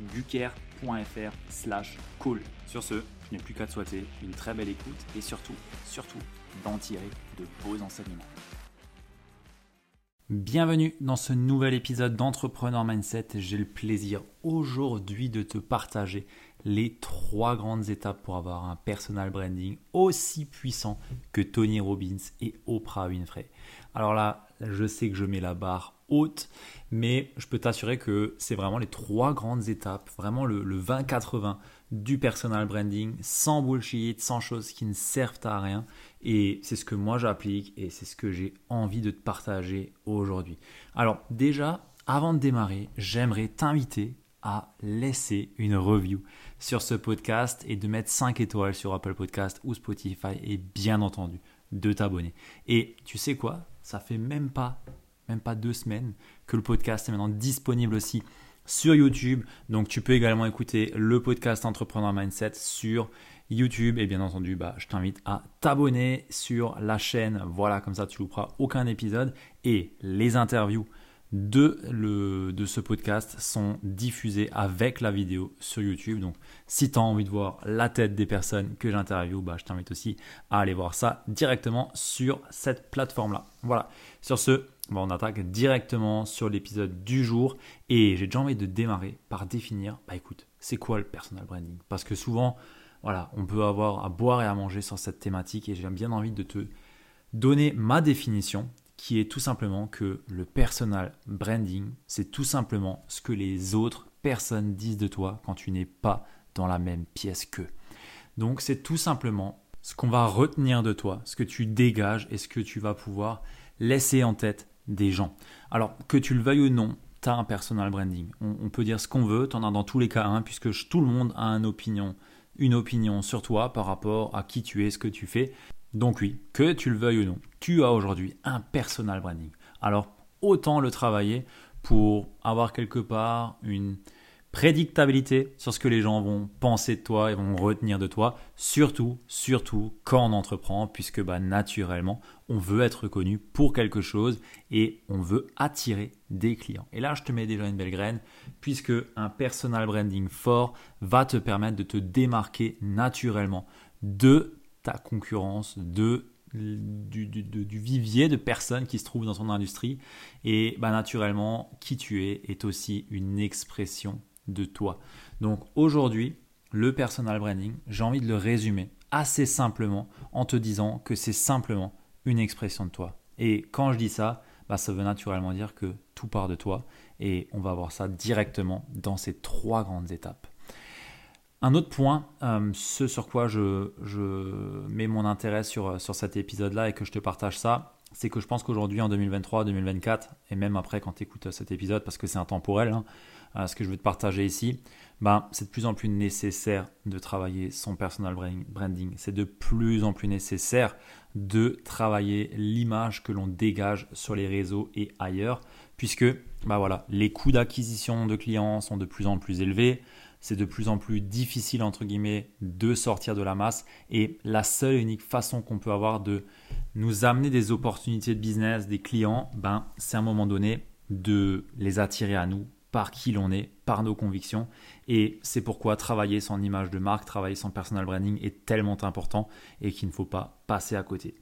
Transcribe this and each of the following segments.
www.ludovic.fr slash call. Sur ce, je n'ai plus qu'à te souhaiter une très belle écoute et surtout, surtout, d'en tirer de beaux enseignements. Bienvenue dans ce nouvel épisode d'Entrepreneur Mindset. J'ai le plaisir aujourd'hui de te partager les trois grandes étapes pour avoir un personal branding aussi puissant que Tony Robbins et Oprah Winfrey. Alors là, je sais que je mets la barre haute, mais je peux t'assurer que c'est vraiment les trois grandes étapes, vraiment le, le 20-80 du personal branding, sans bullshit, sans choses qui ne servent à rien. Et c'est ce que moi j'applique et c'est ce que j'ai envie de te partager aujourd'hui. Alors déjà, avant de démarrer, j'aimerais t'inviter à laisser une review sur ce podcast et de mettre 5 étoiles sur Apple Podcast ou Spotify et bien entendu de t'abonner. Et tu sais quoi? Ça fait même pas même pas deux semaines que le podcast est maintenant disponible aussi sur YouTube. Donc tu peux également écouter le podcast Entrepreneur Mindset sur YouTube. Et bien entendu, bah, je t'invite à t'abonner sur la chaîne. Voilà, comme ça tu ne louperas aucun épisode. Et les interviews de, le, de ce podcast sont diffusées avec la vidéo sur YouTube. Donc si tu as envie de voir la tête des personnes que j'interviewe, bah, je t'invite aussi à aller voir ça directement sur cette plateforme-là. Voilà, sur ce, on attaque directement sur l'épisode du jour. Et j'ai déjà envie de démarrer par définir, bah écoute, c'est quoi le personal branding? Parce que souvent, voilà, on peut avoir à boire et à manger sur cette thématique. Et j'ai bien envie de te donner ma définition qui est tout simplement que le personal branding, c'est tout simplement ce que les autres personnes disent de toi quand tu n'es pas dans la même pièce qu'eux. Donc c'est tout simplement ce qu'on va retenir de toi, ce que tu dégages et ce que tu vas pouvoir laisser en tête des gens. Alors, que tu le veuilles ou non, tu as un personal branding. On, peut dire ce qu'on veut, tu en as dans tous les cas un, puisque tout le monde a une opinion, une opinion sur toi par rapport à qui tu es, ce que tu fais. Donc oui, que tu le veuilles ou non, tu as aujourd'hui un personal branding. Alors, autant le travailler pour avoir quelque part une, prédictabilité sur ce que les gens vont penser de toi et vont retenir de toi, surtout, surtout quand on entreprend, puisque bah, naturellement, on veut être reconnu pour quelque chose et on veut attirer des clients. Et là, je te mets déjà une belle graine, puisque un personal branding fort va te permettre de te démarquer naturellement de ta concurrence, de du, du, vivier de personnes qui se trouvent dans ton industrie. Et bah, naturellement, qui tu es est aussi une expression de toi. Donc aujourd'hui, le personal branding, j'ai envie de le résumer assez simplement en te disant que c'est simplement une expression de toi. Et quand je dis ça, bah, ça veut naturellement dire que tout part de toi et on va voir ça directement dans ces trois grandes étapes. Un autre point, euh, ce sur quoi je, mets mon intérêt sur, cet épisode-là et que je te partage ça, c'est que je pense qu'aujourd'hui, en 2023, 2024, et même après quand tu écoutes cet épisode, parce que c'est intemporel, hein, ce que je veux te partager ici, ben, c'est de plus en plus nécessaire de travailler son personal branding. C'est de plus en plus nécessaire de travailler l'image que l'on dégage sur les réseaux et ailleurs, puisque ben voilà, les coûts d'acquisition de clients sont de plus en plus élevés. C'est de plus en plus difficile, entre guillemets, de sortir de la masse. Et la seule et unique façon qu'on peut avoir de nous amener des opportunités de business, des clients, ben, c'est à un moment donné de les attirer à nous par qui l'on est, par nos convictions. Et c'est pourquoi travailler son image de marque, travailler son personal branding est tellement important et qu'il ne faut pas passer à côté.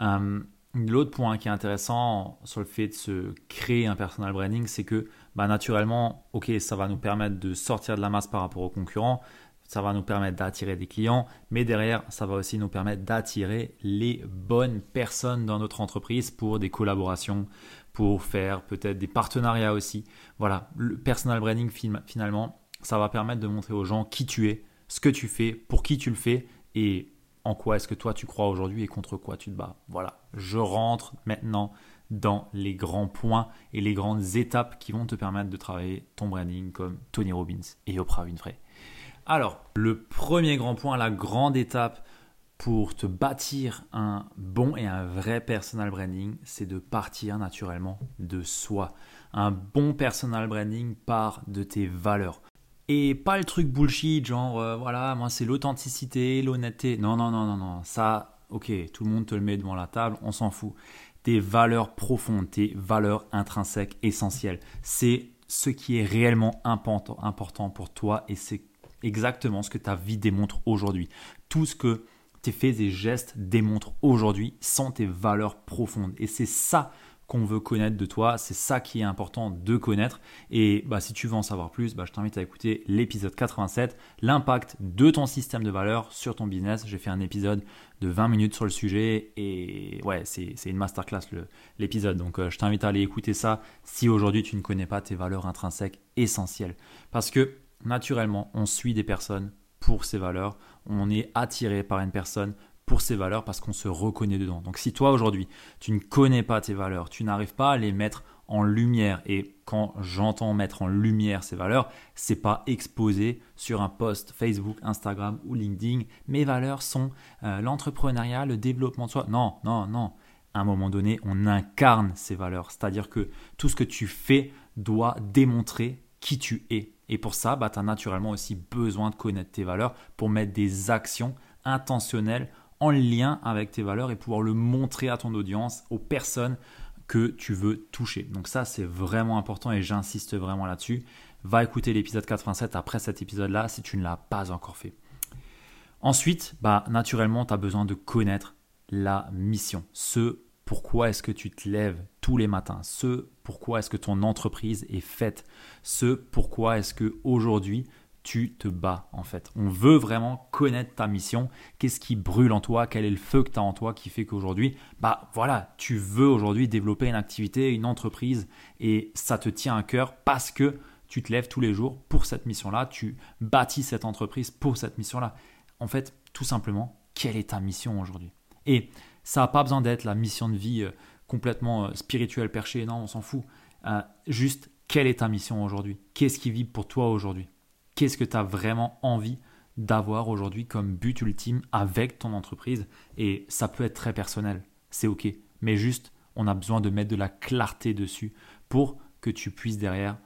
Euh, l'autre point qui est intéressant sur le fait de se créer un personal branding, c'est que bah, naturellement, ok, ça va nous permettre de sortir de la masse par rapport aux concurrents, ça va nous permettre d'attirer des clients, mais derrière, ça va aussi nous permettre d'attirer les bonnes personnes dans notre entreprise pour des collaborations, pour faire peut-être des partenariats aussi. Voilà, le personal branding finalement, ça va permettre de montrer aux gens qui tu es, ce que tu fais, pour qui tu le fais et en quoi est-ce que toi tu crois aujourd'hui et contre quoi tu te bats. Voilà, je rentre maintenant dans les grands points et les grandes étapes qui vont te permettre de travailler ton branding comme Tony Robbins et Oprah Winfrey. Alors, le premier grand point, la grande étape pour te bâtir un bon et un vrai personal branding, c'est de partir naturellement de soi. Un bon personal branding part de tes valeurs. Et pas le truc bullshit, genre euh, voilà, moi c'est l'authenticité, l'honnêteté. Non, non, non, non, non. Ça, ok, tout le monde te le met devant la table, on s'en fout. Tes valeurs profondes, tes valeurs intrinsèques essentielles. C'est ce qui est réellement important, important pour toi et c'est exactement ce que ta vie démontre aujourd'hui. Tout ce que tes faits et gestes démontrent aujourd'hui sont tes valeurs profondes. Et c'est ça qu'on veut connaître de toi, c'est ça qui est important de connaître. Et bah, si tu veux en savoir plus, bah, je t'invite à écouter l'épisode 87, l'impact de ton système de valeurs sur ton business. J'ai fait un épisode de 20 minutes sur le sujet et ouais, c'est une masterclass l'épisode. Donc euh, je t'invite à aller écouter ça si aujourd'hui tu ne connais pas tes valeurs intrinsèques essentielles. Parce que naturellement, on suit des personnes pour ces valeurs, on est attiré par une personne pour ses valeurs parce qu'on se reconnaît dedans. Donc si toi aujourd'hui, tu ne connais pas tes valeurs, tu n'arrives pas à les mettre en lumière et quand j'entends mettre en lumière ces valeurs, c'est pas exposé sur un post Facebook, Instagram ou LinkedIn. Mes valeurs sont euh, l'entrepreneuriat, le développement de soi. Non, non, non. À un moment donné, on incarne ces valeurs, c'est-à-dire que tout ce que tu fais doit démontrer qui tu es. Et pour ça, bah, tu as naturellement aussi besoin de connaître tes valeurs pour mettre des actions intentionnelles en lien avec tes valeurs et pouvoir le montrer à ton audience, aux personnes que tu veux toucher. Donc ça, c'est vraiment important et j'insiste vraiment là-dessus. Va écouter l'épisode 87 après cet épisode-là si tu ne l'as pas encore fait. Ensuite, bah, naturellement, tu as besoin de connaître la mission, ce pourquoi est-ce que tu te lèves tous les matins, ce pourquoi est-ce que ton entreprise est faite, ce pourquoi est-ce que aujourd'hui tu te bats en fait? On veut vraiment connaître ta mission, qu'est-ce qui brûle en toi, quel est le feu que tu as en toi qui fait qu'aujourd'hui, bah voilà, tu veux aujourd'hui développer une activité, une entreprise et ça te tient à cœur parce que tu te lèves tous les jours pour cette mission-là, tu bâtis cette entreprise pour cette mission-là. En fait, tout simplement, quelle est ta mission aujourd'hui? Et ça n'a pas besoin d'être la mission de vie euh, complètement euh, spirituelle, perchée, non, on s'en fout. Euh, juste, quelle est ta mission aujourd'hui? Qu'est-ce qui vibre pour toi aujourd'hui? Qu'est-ce que tu as vraiment envie d'avoir aujourd'hui comme but ultime avec ton entreprise? Et ça peut être très personnel, c'est ok. Mais juste, on a besoin de mettre de la clarté dessus pour que tu puisses derrière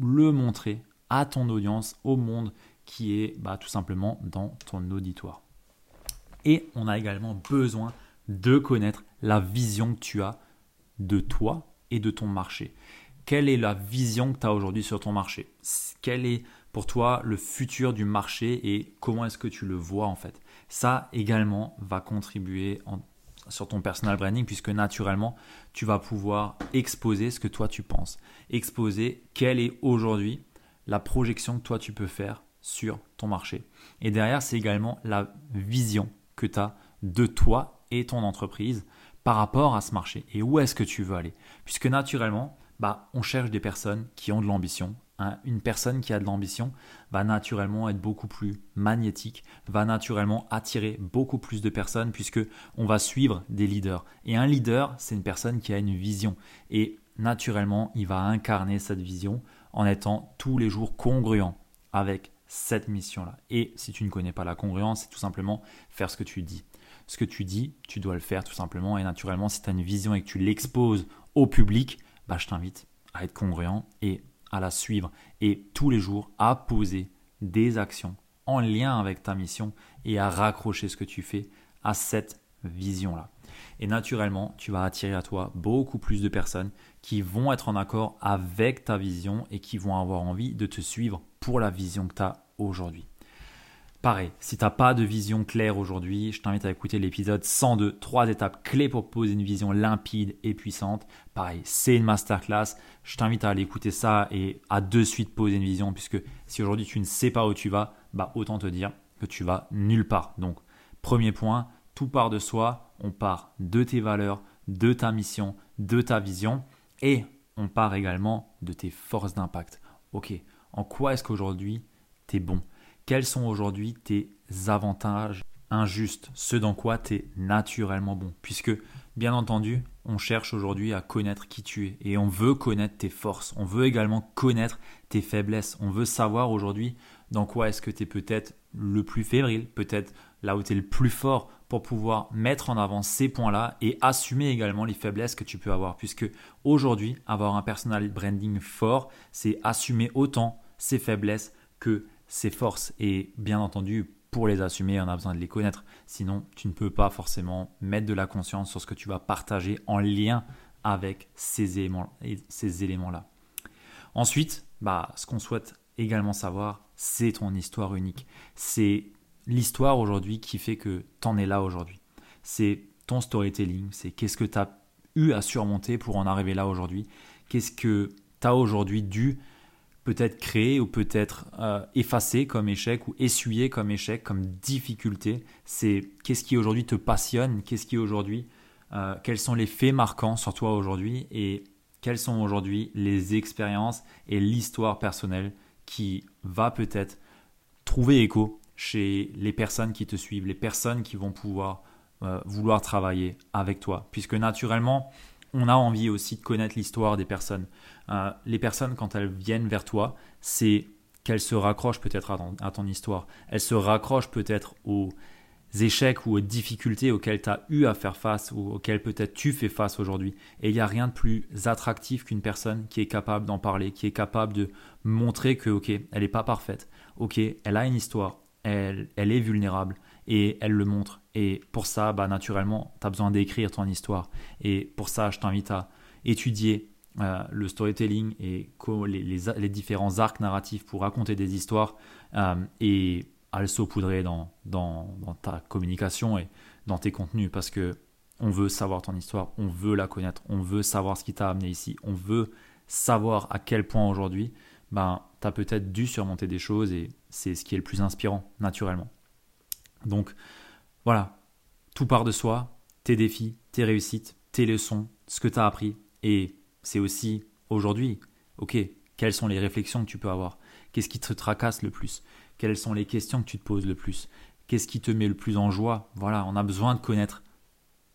le montrer à ton audience, au monde qui est bah, tout simplement dans ton auditoire. Et on a également besoin de connaître la vision que tu as de toi et de ton marché. Quelle est la vision que tu as aujourd'hui sur ton marché? Quel est pour toi le futur du marché et comment est-ce que tu le vois en fait? Ça également va contribuer sur ton personal branding puisque naturellement tu vas pouvoir exposer ce que toi tu penses. Exposer quelle est aujourd'hui la projection que toi tu peux faire sur ton marché. Et derrière, c'est également la vision que tu as de toi et ton entreprise par rapport à ce marché et où est-ce que tu veux aller? Puisque naturellement, bah, on cherche des personnes qui ont de l'ambition. Une personne qui a de l'ambition va naturellement être beaucoup plus magnétique, va naturellement attirer beaucoup plus de personnes puisque on va suivre des leaders. Et un leader, c'est une personne qui a une vision. Et naturellement, il va incarner cette vision en étant tous les jours congruent avec cette mission-là. Et si tu ne connais pas la congruence, c'est tout simplement faire ce que tu dis ce que tu dis, tu dois le faire tout simplement. Et naturellement, si tu as une vision et que tu l'exposes au public, bah, je t'invite à être congruent et à la suivre. Et tous les jours, à poser des actions en lien avec ta mission et à raccrocher ce que tu fais à cette vision-là. Et naturellement, tu vas attirer à toi beaucoup plus de personnes qui vont être en accord avec ta vision et qui vont avoir envie de te suivre pour la vision que tu as aujourd'hui. Pareil, si tu n'as pas de vision claire aujourd'hui, je t'invite à écouter l'épisode 102, trois étapes clés pour poser une vision limpide et puissante. Pareil, c'est une masterclass. Je t'invite à aller écouter ça et à de suite poser une vision, puisque si aujourd'hui tu ne sais pas où tu vas, bah autant te dire que tu vas nulle part. Donc, premier point, tout part de soi, on part de tes valeurs, de ta mission, de ta vision, et on part également de tes forces d'impact. Ok, en quoi est-ce qu'aujourd'hui tu es bon? Quels sont aujourd'hui tes avantages injustes, ce dans quoi tu es naturellement bon? Puisque, bien entendu, on cherche aujourd'hui à connaître qui tu es et on veut connaître tes forces, on veut également connaître tes faiblesses, on veut savoir aujourd'hui dans quoi est-ce que tu es peut-être le plus fébrile, peut-être là où tu es le plus fort pour pouvoir mettre en avant ces points-là et assumer également les faiblesses que tu peux avoir. Puisque aujourd'hui, avoir un personal branding fort, c'est assumer autant ses faiblesses que ses forces. Et bien entendu, pour les assumer, on a besoin de les connaître. Sinon, tu ne peux pas forcément mettre de la conscience sur ce que tu vas partager en lien avec ces éléments, ces éléments-là. Ensuite, bah, ce qu'on souhaite également savoir, c'est ton histoire unique. C'est l'histoire aujourd'hui qui fait que tu en es là aujourd'hui. C'est ton storytelling, c'est qu'est-ce que tu as eu à surmonter pour en arriver là aujourd'hui. Qu'est-ce que tu as aujourd'hui dû peut-être créer ou peut-être euh, effacer comme échec ou essuyer comme échec, comme difficulté. C'est qu'est-ce qui aujourd'hui te passionne, qu'est-ce qui aujourd'hui, euh, quels sont les faits marquants sur toi aujourd'hui et quelles sont aujourd'hui les expériences et l'histoire personnelle qui va peut-être trouver écho chez les personnes qui te suivent, les personnes qui vont pouvoir euh, vouloir travailler avec toi. Puisque naturellement, on a envie aussi de connaître l'histoire des personnes. Euh, les personnes, quand elles viennent vers toi, c'est qu'elles se raccrochent peut-être à, ton histoire. Elles se raccrochent peut-être aux échecs ou aux difficultés auxquelles tu as eu à faire face ou auxquelles peut-être tu fais face aujourd'hui. Et il n'y a rien de plus attractif qu'une personne qui est capable d'en parler, qui est capable de montrer que, ok, elle n'est pas parfaite, ok, elle a une histoire, elle, elle est vulnérable et elle le montre. Et pour ça, bah, naturellement, tu as besoin d'écrire ton histoire. Et pour ça, je t'invite à étudier euh, le storytelling et les, différents arcs narratifs pour raconter des histoires euh, et à le saupoudrer dans, ta communication et dans tes contenus parce que on veut savoir ton histoire, on veut la connaître, on veut savoir ce qui t'a amené ici, on veut savoir à quel point aujourd'hui ben, tu as peut-être dû surmonter des choses et c'est ce qui est le plus inspirant naturellement. Donc voilà, tout part de soi, tes défis, tes réussites, tes leçons, ce que tu as appris. Et c'est aussi aujourd'hui, ok, quelles sont les réflexions que tu peux avoir? Qu'est-ce qui te tracasse le plus? Quelles sont les questions que tu te poses le plus? Qu'est-ce qui te met le plus en joie? Voilà, on a besoin de connaître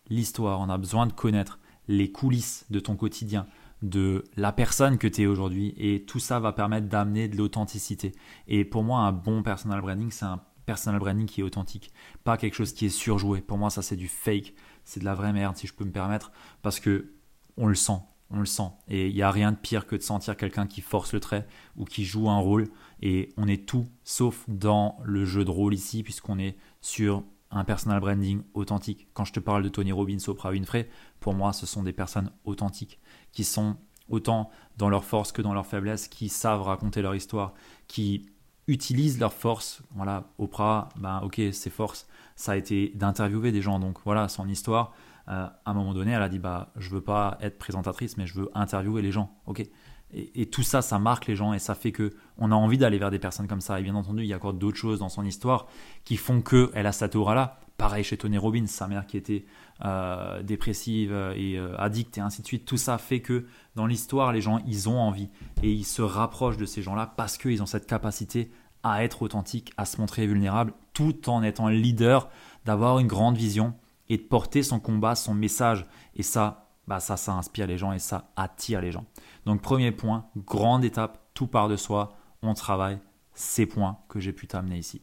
l'histoire, on a besoin de connaître les coulisses de ton quotidien, de la personne que tu es aujourd'hui. Et tout ça va permettre d'amener de l'authenticité. Et pour moi, un bon personal branding, c'est un personal branding qui est authentique, pas quelque chose qui est surjoué. Pour moi, ça c'est du fake, c'est de la vraie merde si je peux me permettre, parce que on le sent, on le sent. Et il n'y a rien de pire que de sentir quelqu'un qui force le trait ou qui joue un rôle. Et on est tout sauf dans le jeu de rôle ici, puisqu'on est sur un personal branding authentique. Quand je te parle de Tony Robbins, Oprah Winfrey, pour moi, ce sont des personnes authentiques qui sont autant dans leur force que dans leur faiblesse, qui savent raconter leur histoire, qui utilisent leurs forces. Voilà, Oprah, ben ok, ses forces, ça a été d'interviewer des gens. Donc voilà, son histoire. Euh, à un moment donné, elle a dit bah je veux pas être présentatrice, mais je veux interviewer les gens. Ok. Et, tout ça, ça marque les gens et ça fait que on a envie d'aller vers des personnes comme ça. Et bien entendu, il y a encore d'autres choses dans son histoire qui font que elle a cette aura-là. Pareil chez Tony Robbins, sa mère qui était euh, dépressive et euh, addicte et ainsi de suite. Tout ça fait que dans l'histoire, les gens, ils ont envie et ils se rapprochent de ces gens-là parce qu'ils ont cette capacité à être authentique, à se montrer vulnérable, tout en étant leader, d'avoir une grande vision et de porter son combat, son message. Et ça, bah ça, ça inspire les gens et ça attire les gens. Donc premier point, grande étape, tout part de soi, on travaille ces points que j'ai pu t'amener ici.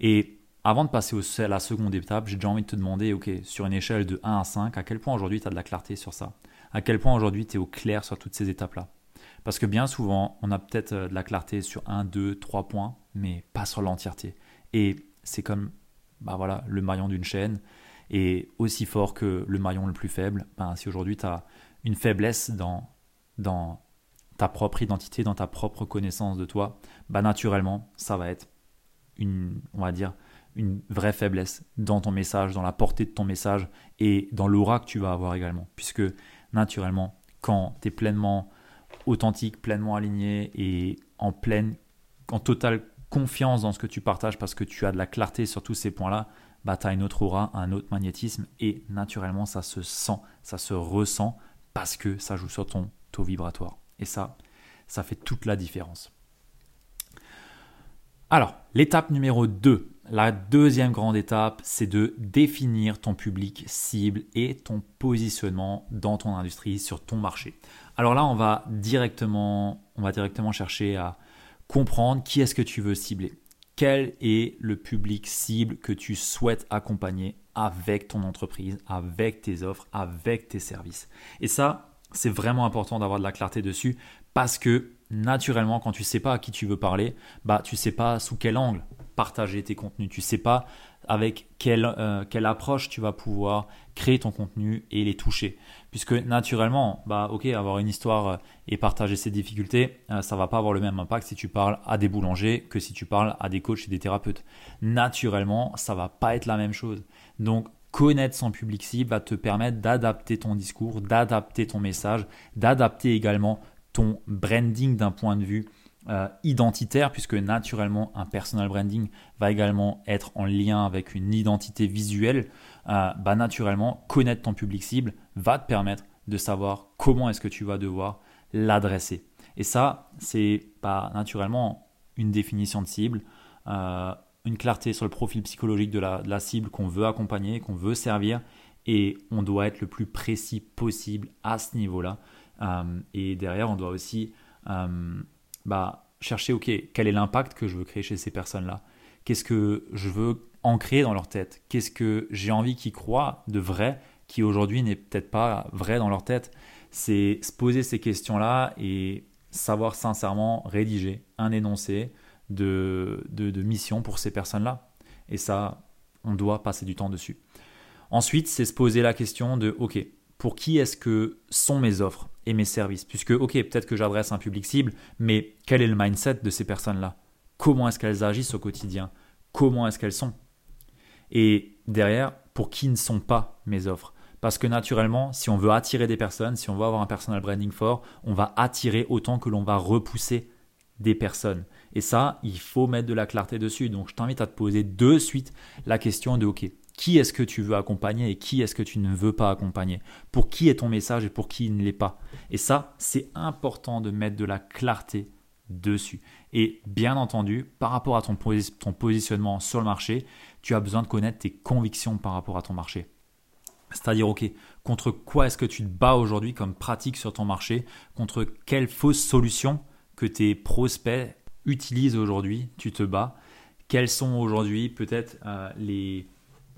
Et avant de passer à la seconde étape, j'ai déjà envie de te demander, ok, sur une échelle de 1 à 5, à quel point aujourd'hui tu as de la clarté sur ça? À quel point aujourd'hui tu es au clair sur toutes ces étapes-là? Parce que bien souvent, on a peut-être euh, de la clarté sur 1, 2, 3 points, mais pas sur l'entièreté. Et c'est comme bah voilà, le maillon d'une chaîne. est aussi fort que le maillon le plus faible. Ben, si aujourd'hui tu as une faiblesse dans, dans ta propre identité, dans ta propre connaissance de toi, bah naturellement, ça va être une, on va dire, une vraie faiblesse dans ton message, dans la portée de ton message et dans l'aura que tu vas avoir également. Puisque naturellement, quand tu es pleinement authentique, pleinement aligné et en pleine, en totale confiance dans ce que tu partages parce que tu as de la clarté sur tous ces points-là, bah, tu as une autre aura, un autre magnétisme et naturellement ça se sent, ça se ressent parce que ça joue sur ton taux vibratoire. Et ça, ça fait toute la différence. Alors, l'étape numéro 2, la deuxième grande étape, c'est de définir ton public cible et ton positionnement dans ton industrie, sur ton marché. Alors là, on va directement, on va directement chercher à comprendre qui est-ce que tu veux cibler. Quel est le public cible que tu souhaites accompagner avec ton entreprise, avec tes offres, avec tes services? Et ça, c'est vraiment important d'avoir de la clarté dessus parce que naturellement, quand tu sais pas à qui tu veux parler, bah tu sais pas sous quel angle partager tes contenus, tu sais pas avec quelle, euh, quelle approche tu vas pouvoir créer ton contenu et les toucher. Puisque naturellement, bah ok, avoir une histoire euh, et partager ses difficultés, euh, ça va pas avoir le même impact si tu parles à des boulangers que si tu parles à des coachs et des thérapeutes. Naturellement, ça va pas être la même chose. Donc connaître son public cible va te permettre d'adapter ton discours, d'adapter ton message, d'adapter également branding d'un point de vue euh, identitaire, puisque naturellement un personal branding va également être en lien avec une identité visuelle, euh, bah naturellement connaître ton public cible va te permettre de savoir comment est-ce que tu vas devoir l'adresser. Et ça, c'est pas naturellement une définition de cible, euh, une clarté sur le profil psychologique de la, cible qu'on veut accompagner, qu'on veut servir, et on doit être le plus précis possible à ce niveau-là. Euh, et derrière, on doit aussi euh, bah, chercher, ok, quel est l'impact que je veux créer chez ces personnes-là? Qu'est-ce que je veux ancrer dans leur tête? Qu'est-ce que j'ai envie qu'ils croient de vrai, qui aujourd'hui n'est peut-être pas vrai dans leur tête? C'est se poser ces questions-là et savoir sincèrement rédiger un énoncé, de, de, mission pour ces personnes-là. Et ça, on doit passer du temps dessus. Ensuite, c'est se poser la question de, OK, pour qui est-ce que sont mes offres et mes services? Puisque, OK, peut-être que j'adresse un public cible, mais quel est le mindset de ces personnes-là? Comment est-ce qu'elles agissent au quotidien? Comment est-ce qu'elles sont? Et derrière, pour qui ne sont pas mes offres? Parce que naturellement, si on veut attirer des personnes, si on veut avoir un personal branding fort, on va attirer autant que l'on va repousser des personnes. Et ça, il faut mettre de la clarté dessus. Donc, je t'invite à te poser de suite la question de OK, qui est-ce que tu veux accompagner et qui est-ce que tu ne veux pas accompagner? Pour qui est ton message et pour qui il ne l'est pas? Et ça, c'est important de mettre de la clarté dessus. Et bien entendu, par rapport à ton, positionnement sur le marché, tu as besoin de connaître tes convictions par rapport à ton marché. C'est-à-dire, OK, contre quoi est-ce que tu te bats aujourd'hui comme pratique sur ton marché? Contre quelle fausse solution que tes prospects utilisent aujourd'hui, tu te bats, quelles sont aujourd'hui peut-être euh, les,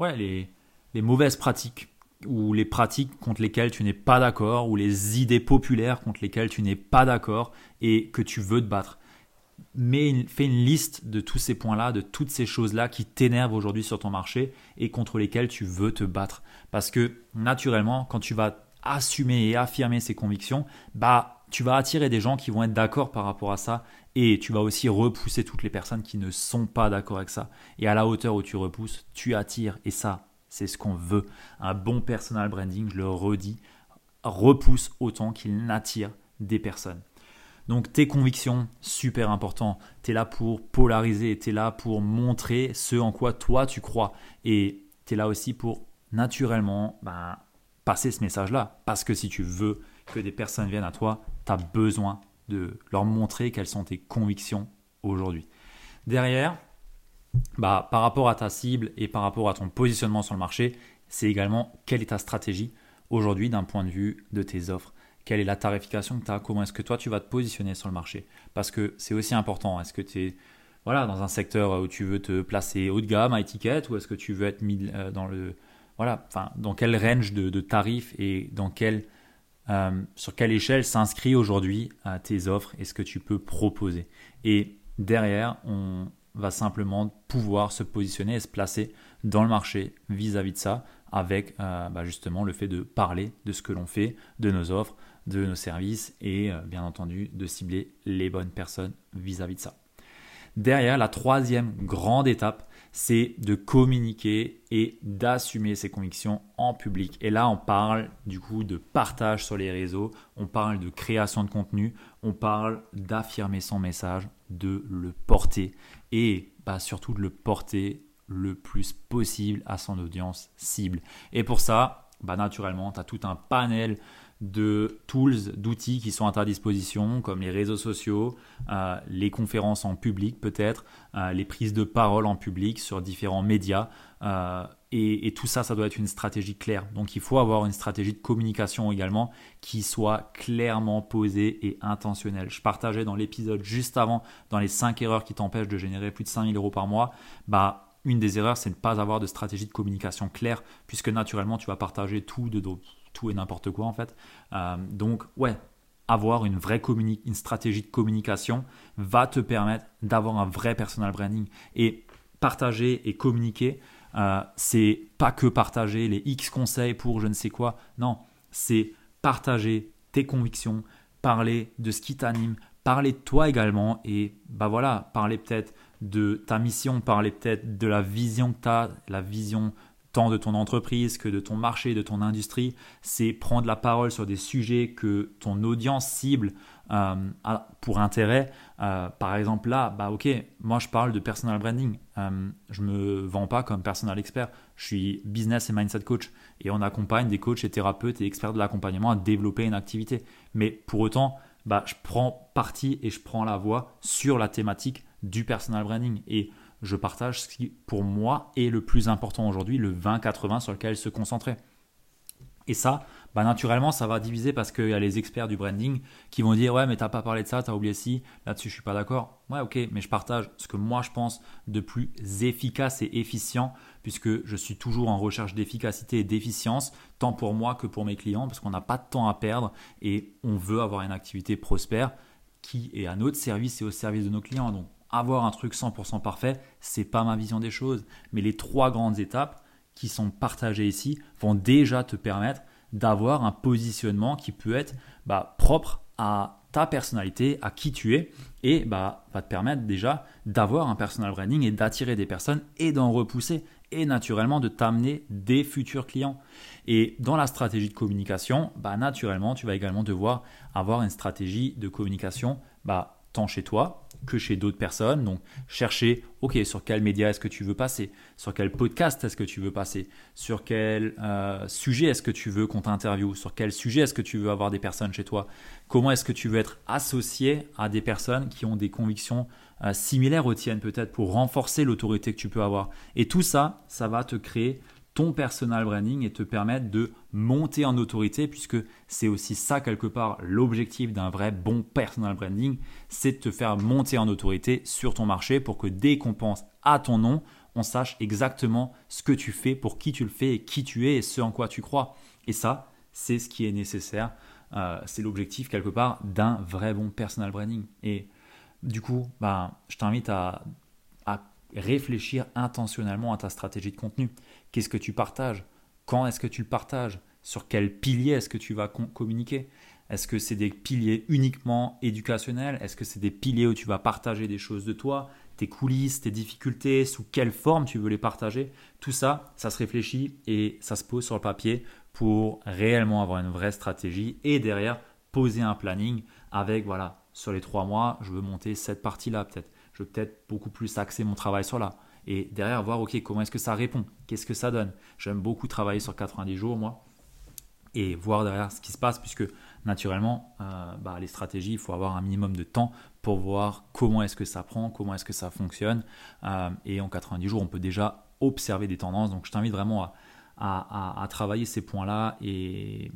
ouais, les, les mauvaises pratiques ou les pratiques contre lesquelles tu n'es pas d'accord ou les idées populaires contre lesquelles tu n'es pas d'accord et que tu veux te battre. Mais fais une liste de tous ces points-là, de toutes ces choses-là qui t'énervent aujourd'hui sur ton marché et contre lesquelles tu veux te battre. Parce que naturellement, quand tu vas assumer et affirmer ces convictions, bah tu vas attirer des gens qui vont être d'accord par rapport à ça et tu vas aussi repousser toutes les personnes qui ne sont pas d'accord avec ça. Et à la hauteur où tu repousses, tu attires. Et ça, c'est ce qu'on veut. Un bon personal branding, je le redis, repousse autant qu'il n'attire des personnes. Donc tes convictions, super important. Tu es là pour polariser, tu es là pour montrer ce en quoi toi tu crois. Et tu es là aussi pour naturellement ben, passer ce message-là. Parce que si tu veux que des personnes viennent à toi, tu as besoin de leur montrer quelles sont tes convictions aujourd'hui. Derrière, bah, par rapport à ta cible et par rapport à ton positionnement sur le marché, c'est également quelle est ta stratégie aujourd'hui d'un point de vue de tes offres? Quelle est la tarification que tu as Comment est-ce que toi tu vas te positionner sur le marché? Parce que c'est aussi important. Est-ce que tu es voilà, dans un secteur où tu veux te placer haut de gamme à étiquette ou est-ce que tu veux être mis euh, dans le voilà, enfin, dans quel range de, de tarifs et dans quel euh, sur quelle échelle s'inscrit aujourd'hui à tes offres et ce que tu peux proposer? Et derrière, on va simplement pouvoir se positionner et se placer dans le marché vis-à-vis de ça avec bah, justement le fait de parler de ce que l'on fait, de nos offres, de nos services et bien entendu de cibler les bonnes personnes vis à -vis de ça. Derrière, la troisième grande étape, c'est de communiquer et d'assumer ses convictions en public. Et là, on parle du coup de partage sur les réseaux, on parle de création de contenu, on parle d'affirmer son message, de le porter et bah, surtout de le porter le plus possible à son audience cible. Et pour ça, bah, naturellement, tu as tout un panel de tools, d'outils qui sont à ta disposition, comme les réseaux sociaux, euh, les conférences en public peut-être, euh, les prises de parole en public sur différents médias. Euh, et, tout ça, ça doit être une stratégie claire. Donc il faut avoir une stratégie de communication également qui soit clairement posée et intentionnelle. Je partageais dans l'épisode juste avant, dans les 5 erreurs qui t'empêchent de générer plus de 5000 euros par mois, bah une des erreurs, c'est de ne pas avoir de stratégie de communication claire, puisque naturellement, tu vas partager tout de, tout et n'importe quoi en fait. Euh, donc ouais, avoir une vraie une stratégie de communication va te permettre d'avoir un vrai personal branding. Et partager et communiquer, euh, c'est pas que partager les X conseils pour je ne sais quoi. Non, c'est partager tes convictions, parler de ce qui t'anime, parler de toi également et bah voilà, parler peut-être de ta mission, parler peut-être de la vision que tu as, la vision tant de ton entreprise que de ton marché, de ton industrie, c'est prendre la parole sur des sujets que ton audience cible euh, pour intérêt. Euh, par exemple là, bah ok, moi je parle de personal branding. Euh, je me vends pas comme personal expert. Je suis business et mindset coach et on accompagne des coachs et thérapeutes et experts de l'accompagnement à développer une activité. Mais pour autant, bah, je prends parti et je prends la voix sur la thématique du personal branding et je partage ce qui, pour moi, est le plus important aujourd'hui, le 20-80 sur lequel se concentrer. Et ça, bah naturellement, ça va diviser parce qu'il y a les experts du branding qui vont dire Ouais, mais t'as pas parlé de ça, t'as oublié ci, là-dessus je suis pas d'accord. Ouais, ok, mais je partage ce que moi je pense de plus efficace et efficient, puisque je suis toujours en recherche d'efficacité et d'efficience, tant pour moi que pour mes clients, parce qu'on n'a pas de temps à perdre et on veut avoir une activité prospère qui est à notre service et au service de nos clients. Donc, avoir un truc 100% parfait, c'est pas ma vision des choses. Mais les trois grandes étapes qui sont partagées ici vont déjà te permettre d'avoir un positionnement qui peut être bah, propre à ta personnalité, à qui tu es, et bah, va te permettre déjà d'avoir un personal branding et d'attirer des personnes et d'en repousser, et naturellement de t'amener des futurs clients. Et dans la stratégie de communication, bah, naturellement, tu vas également devoir avoir une stratégie de communication bah, tant chez toi que chez d'autres personnes. Donc, chercher, OK, sur quel média est-ce que tu veux passer? Sur quel podcast est-ce que tu veux passer? Sur quel euh, sujet est-ce que tu veux qu'on t'interviewe? Sur quel sujet est-ce que tu veux avoir des personnes chez toi? Comment est-ce que tu veux être associé à des personnes qui ont des convictions euh, similaires aux tiennes peut-être pour renforcer l'autorité que tu peux avoir? Et tout ça, ça va te créer ton personal branding et te permettre de monter en autorité puisque c'est aussi ça quelque part l'objectif d'un vrai bon personal branding, c'est de te faire monter en autorité sur ton marché pour que dès qu'on pense à ton nom, on sache exactement ce que tu fais, pour qui tu le fais et qui tu es et ce en quoi tu crois. Et ça, c'est ce qui est nécessaire. Euh, c'est l'objectif quelque part d'un vrai bon personal branding. Et du coup, bah, je t'invite à réfléchir intentionnellement à ta stratégie de contenu. Qu'est-ce que tu partages? Quand est-ce que tu le partages? Sur quel pilier est-ce que tu vas communiquer? Est-ce que c'est des piliers uniquement éducationnels? Est-ce que c'est des piliers où tu vas partager des choses de toi, tes coulisses, tes difficultés, sous quelle forme tu veux les partager? Tout ça, ça se réfléchit et ça se pose sur le papier pour réellement avoir une vraie stratégie et derrière poser un planning avec, voilà, sur les trois mois, je veux monter cette partie-là peut-être. Je vais peut-être beaucoup plus axer mon travail sur là. Et derrière, voir, OK, comment est-ce que ça répond? Qu'est-ce que ça donne? J'aime beaucoup travailler sur 90 jours, moi, et voir derrière ce qui se passe, puisque naturellement, euh, bah, les stratégies, il faut avoir un minimum de temps pour voir comment est-ce que ça prend, comment est-ce que ça fonctionne. Euh, et en 90 jours, on peut déjà observer des tendances. Donc, je t'invite vraiment à, travailler ces points-là et,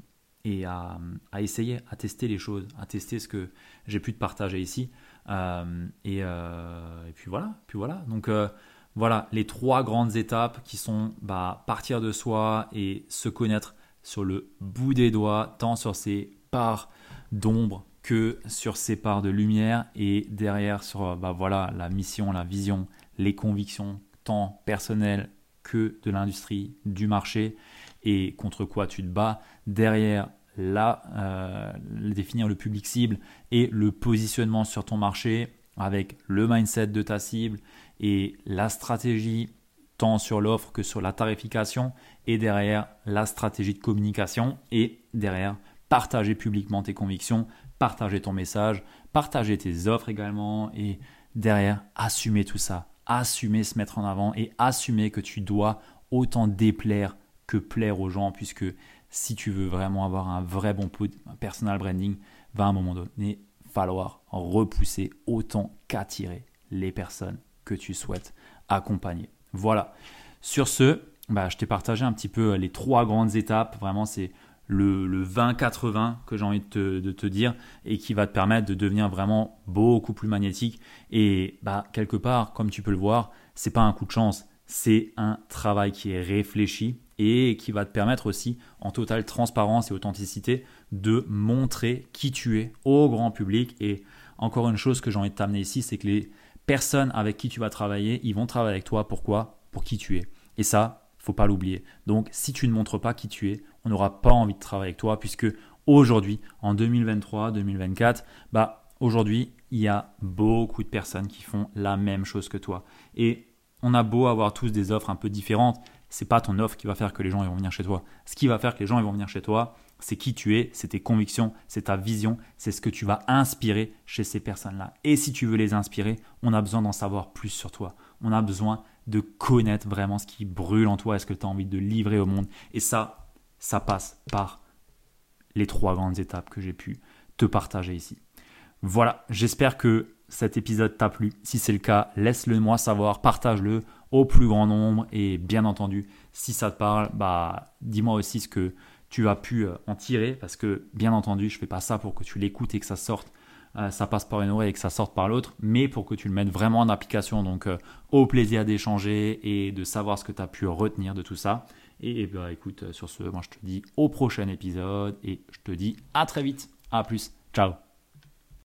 et à, à, essayer, à tester les choses, à tester ce que j'ai pu te partager ici. Euh, euh, et, puis voilà, puis voilà. Donc voilà les trois grandes étapes qui sont bah, partir de soi et se connaître sur le bout des doigts, tant sur ses parts d'ombre que sur ses parts de lumière et derrière sur bah, voilà, la mission, la vision, les convictions, tant personnelles que de l'industrie, du marché. et contre quoi tu te bats. Derrière, là, euh, définir le public cible et le positionnement sur ton marché avec le mindset de ta cible et la stratégie tant sur l'offre que sur la tarification et derrière la stratégie de communication et derrière partager publiquement tes convictions, partager ton message, partager tes offres également et derrière assumer tout ça, assumer se mettre en avant et assumer que tu dois autant déplaire que plaire aux gens puisque si tu veux vraiment avoir un vrai bon personal branding, va à un moment donné falloir repousser autant qu'attirer les personnes que tu souhaites accompagner. Voilà. Sur ce, bah, je t'ai partagé un petit peu les trois grandes étapes. Vraiment, c'est le, 20-80 que j'ai envie de te, dire et qui va te permettre de devenir vraiment beaucoup plus magnétique. Et bah, quelque part, comme tu peux le voir, c'est pas un coup de chance, c'est un travail qui est réfléchi et qui va te permettre aussi, en totale transparence et authenticité, de montrer qui tu es au grand public. Et encore une chose que j'ai envie de t'amener ici, c'est que les personnes avec qui tu vas travailler, ils vont travailler avec toi. Pourquoi? Pour qui tu es. Et ça, faut pas l'oublier. Donc, si tu ne montres pas qui tu es, on n'aura pas envie de travailler avec toi, puisque aujourd'hui, en 2023, 2024, bah, aujourd'hui, il y a beaucoup de personnes qui font la même chose que toi. Et on a beau avoir tous des offres un peu différentes, c'est pas ton offre qui va faire que les gens vont venir chez toi. Ce qui va faire que les gens vont venir chez toi, c'est qui tu es, c'est tes convictions, c'est ta vision, c'est ce que tu vas inspirer chez ces personnes-là. Et si tu veux les inspirer, on a besoin d'en savoir plus sur toi. On a besoin de connaître vraiment ce qui brûle en toi, est-ce que tu as envie de livrer au monde. Et ça, ça passe par les trois grandes étapes que j'ai pu te partager ici. Voilà, j'espère que cet épisode t'a plu. Si c'est le cas, laisse-le moi savoir, partage-le au plus grand nombre et bien entendu, si ça te parle, bah dis-moi aussi ce que tu as pu euh, en tirer parce que bien entendu, je fais pas ça pour que tu l'écoutes et que ça sorte euh, ça passe par une oreille et que ça sorte par l'autre, mais pour que tu le mettes vraiment en application. Donc euh, au plaisir d'échanger et de savoir ce que tu as pu retenir de tout ça. Et, bah, écoute, sur ce, moi je te dis au prochain épisode et je te dis à très vite. À plus. Ciao